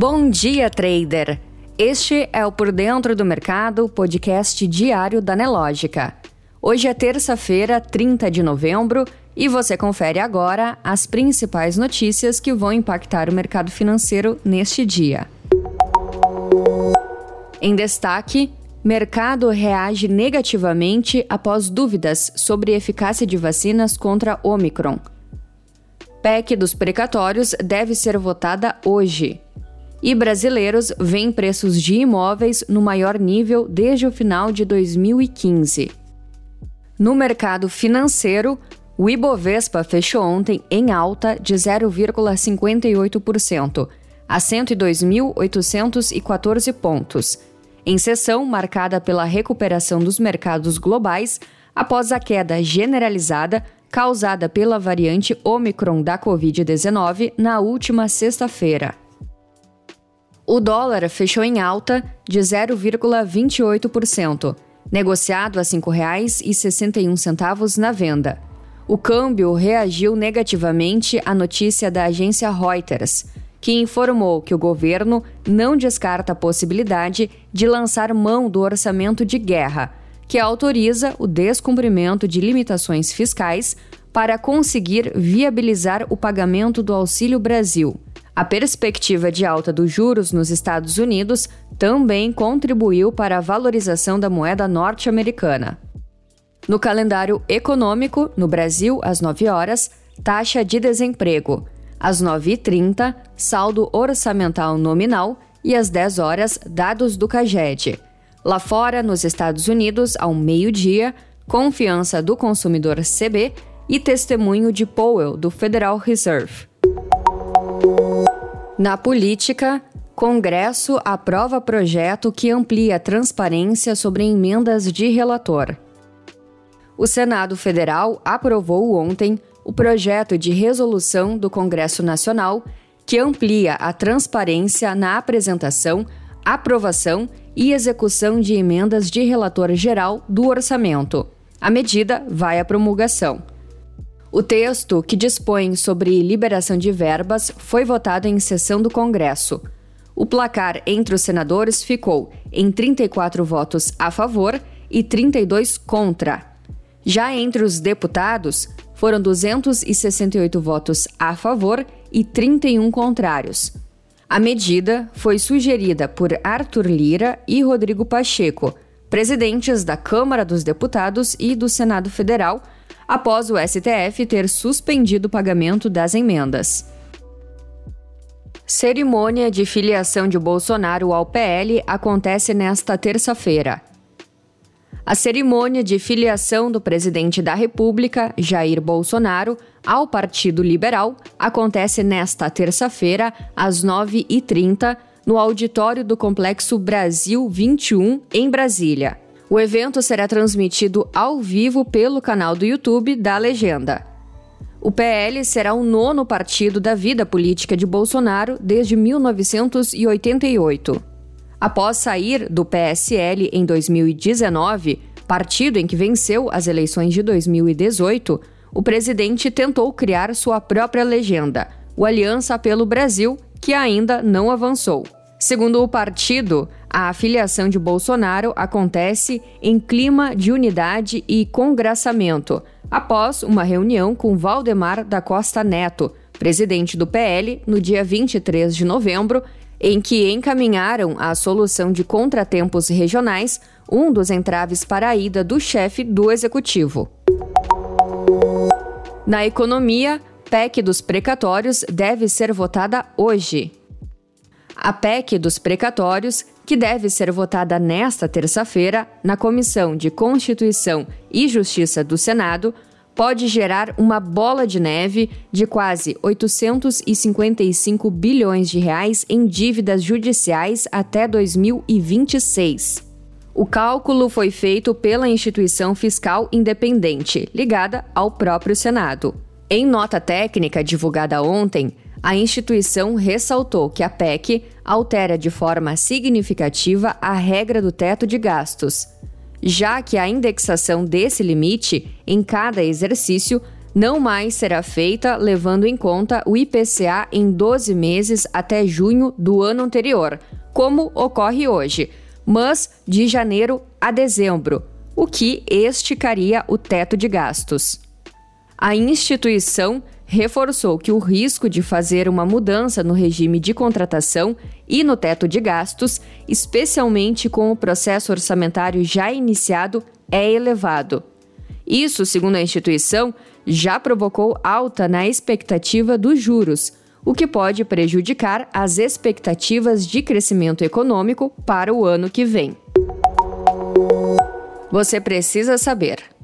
Bom dia, trader! Este é o Por Dentro do Mercado, podcast diário da Nelógica. Hoje é terça-feira, 30 de novembro, e você confere agora as principais notícias que vão impactar o mercado financeiro neste dia. Em destaque, mercado reage negativamente após dúvidas sobre eficácia de vacinas contra Omicron. PEC dos precatórios deve ser votada hoje. E brasileiros veem preços de imóveis no maior nível desde o final de 2015. No mercado financeiro, o Ibovespa fechou ontem em alta de 0,58%, a 102.814 pontos, em sessão marcada pela recuperação dos mercados globais após a queda generalizada causada pela variante Omicron da Covid-19 na última sexta-feira. O dólar fechou em alta de 0,28%, negociado a R$ 5,61 na venda. O câmbio reagiu negativamente à notícia da agência Reuters, que informou que o governo não descarta a possibilidade de lançar mão do orçamento de guerra, que autoriza o descumprimento de limitações fiscais para conseguir viabilizar o pagamento do Auxílio Brasil. A perspectiva de alta dos juros nos Estados Unidos também contribuiu para a valorização da moeda norte-americana. No calendário econômico, no Brasil, às 9 horas, taxa de desemprego. Às 9h30, saldo orçamental nominal e às 10 horas, dados do CAGED. Lá fora, nos Estados Unidos, ao meio-dia, confiança do consumidor CB e testemunho de Powell, do Federal Reserve. Na política, Congresso aprova projeto que amplia a transparência sobre emendas de relator. O Senado Federal aprovou ontem o projeto de resolução do Congresso Nacional que amplia a transparência na apresentação, aprovação e execução de emendas de relator geral do orçamento. A medida vai à promulgação. O texto, que dispõe sobre liberação de verbas, foi votado em sessão do Congresso. O placar entre os senadores ficou em 34 votos a favor e 32 contra. Já entre os deputados, foram 268 votos a favor e 31 contrários. A medida foi sugerida por Arthur Lira e Rodrigo Pacheco, presidentes da Câmara dos Deputados e do Senado Federal após o STF ter suspendido o pagamento das emendas. Cerimônia de filiação de Bolsonaro ao PL acontece nesta terça-feira. A cerimônia de filiação do presidente da República, Jair Bolsonaro, ao Partido Liberal acontece nesta terça-feira, às 9h30, no auditório do Complexo Brasil 21, em Brasília. O evento será transmitido ao vivo pelo canal do YouTube da Legenda. O PL será o nono partido da vida política de Bolsonaro desde 1988. Após sair do PSL em 2019, partido em que venceu as eleições de 2018, o presidente tentou criar sua própria legenda, o Aliança pelo Brasil, que ainda não avançou. Segundo o partido, a afiliação de Bolsonaro acontece em clima de unidade e congraçamento, após uma reunião com Valdemar da Costa Neto, presidente do PL, no dia 23 de novembro, em que encaminharam a solução de contratempos regionais, um dos entraves para a ida do chefe do executivo. Na economia, PEC dos precatórios deve ser votada hoje. A PEC dos precatórios, que deve ser votada nesta terça-feira na Comissão de Constituição e Justiça do Senado, pode gerar uma bola de neve de quase 855 bilhões de reais em dívidas judiciais até 2026. O cálculo foi feito pela instituição fiscal independente, ligada ao próprio Senado. Em nota técnica divulgada ontem, a instituição ressaltou que a PEC altera de forma significativa a regra do teto de gastos, já que a indexação desse limite em cada exercício não mais será feita levando em conta o IPCA em 12 meses até junho do ano anterior, como ocorre hoje, mas de janeiro a dezembro, o que esticaria o teto de gastos. A instituição reforçou que o risco de fazer uma mudança no regime de contratação e no teto de gastos, especialmente com o processo orçamentário já iniciado, é elevado. Isso, segundo a instituição, já provocou alta na expectativa dos juros, o que pode prejudicar as expectativas de crescimento econômico para o ano que vem. Você precisa saber.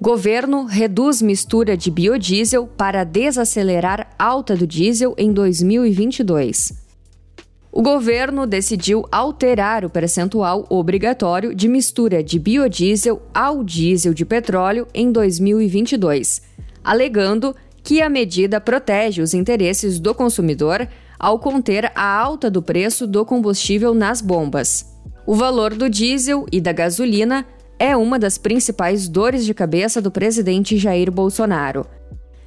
Governo reduz mistura de biodiesel para desacelerar alta do diesel em 2022. O governo decidiu alterar o percentual obrigatório de mistura de biodiesel ao diesel de petróleo em 2022, alegando que a medida protege os interesses do consumidor ao conter a alta do preço do combustível nas bombas. O valor do diesel e da gasolina é uma das principais dores de cabeça do presidente Jair Bolsonaro.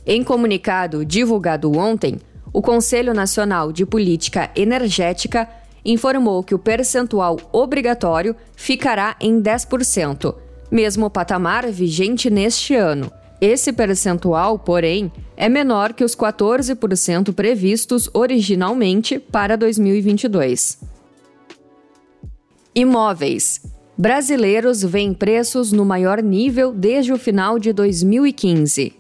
Em comunicado divulgado ontem, o Conselho Nacional de Política Energética informou que o percentual obrigatório ficará em 10%, mesmo patamar vigente neste ano. Esse percentual, porém, é menor que os 14% previstos originalmente para 2022. Imóveis. Brasileiros veem preços no maior nível desde o final de 2015.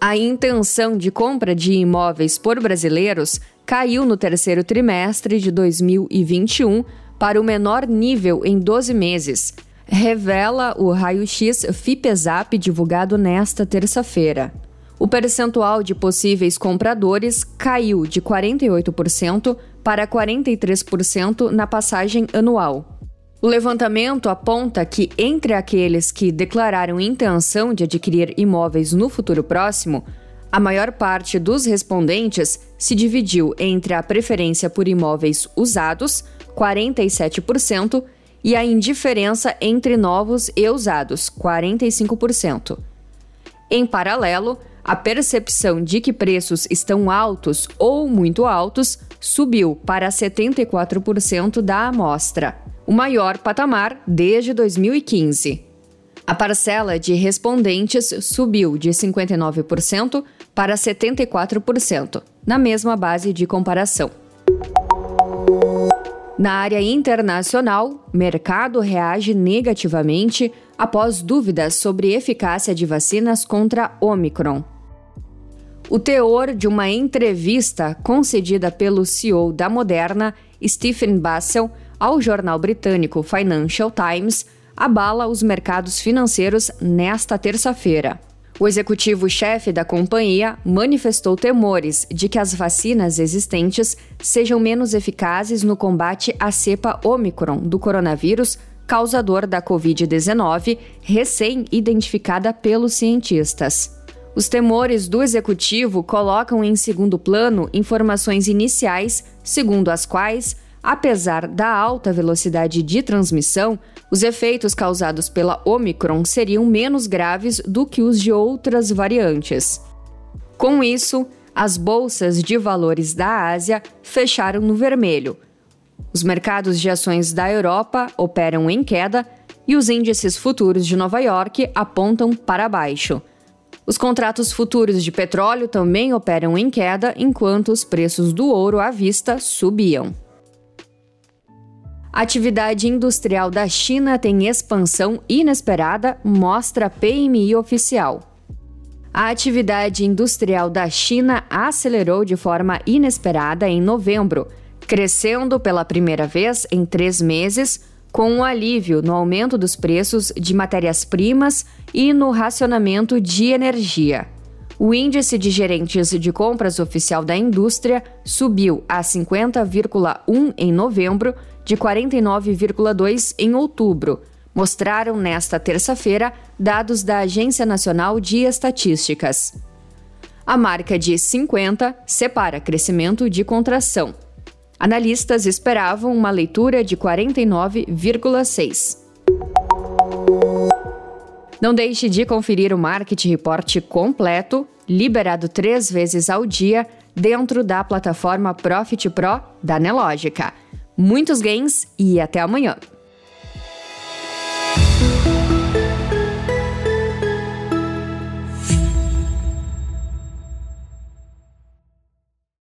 A intenção de compra de imóveis por brasileiros caiu no terceiro trimestre de 2021 para o menor nível em 12 meses, revela o raio-x FIPESAP divulgado nesta terça-feira. O percentual de possíveis compradores caiu de 48% para 43% na passagem anual. O levantamento aponta que, entre aqueles que declararam intenção de adquirir imóveis no futuro próximo, a maior parte dos respondentes se dividiu entre a preferência por imóveis usados, 47%, e a indiferença entre novos e usados, 45%. Em paralelo, a percepção de que preços estão altos ou muito altos subiu para 74% da amostra o maior patamar desde 2015. A parcela de respondentes subiu de 59% para 74%, na mesma base de comparação. Na área internacional, mercado reage negativamente após dúvidas sobre eficácia de vacinas contra Omicron. O teor de uma entrevista concedida pelo CEO da Moderna, Stephen Bassel, ao jornal britânico Financial Times abala os mercados financeiros nesta terça-feira. O executivo-chefe da companhia manifestou temores de que as vacinas existentes sejam menos eficazes no combate à cepa Omicron do coronavírus, causador da Covid-19, recém-identificada pelos cientistas. Os temores do executivo colocam em segundo plano informações iniciais, segundo as quais Apesar da alta velocidade de transmissão, os efeitos causados pela Omicron seriam menos graves do que os de outras variantes. Com isso, as bolsas de valores da Ásia fecharam no vermelho. Os mercados de ações da Europa operam em queda e os índices futuros de Nova York apontam para baixo. Os contratos futuros de petróleo também operam em queda, enquanto os preços do ouro à vista subiam. A atividade industrial da China tem expansão inesperada, mostra PMI oficial. A atividade industrial da China acelerou de forma inesperada em novembro, crescendo pela primeira vez em três meses, com um alívio no aumento dos preços de matérias-primas e no racionamento de energia. O índice de gerentes de compras oficial da indústria subiu a 50,1 em novembro, de 49,2 em outubro, mostraram nesta terça-feira dados da Agência Nacional de Estatísticas. A marca de 50 separa crescimento de contração. Analistas esperavam uma leitura de 49,6. Não deixe de conferir o Market Report completo, liberado três vezes ao dia, dentro da plataforma Profit Pro da Nelogica. Muitos gains e até amanhã!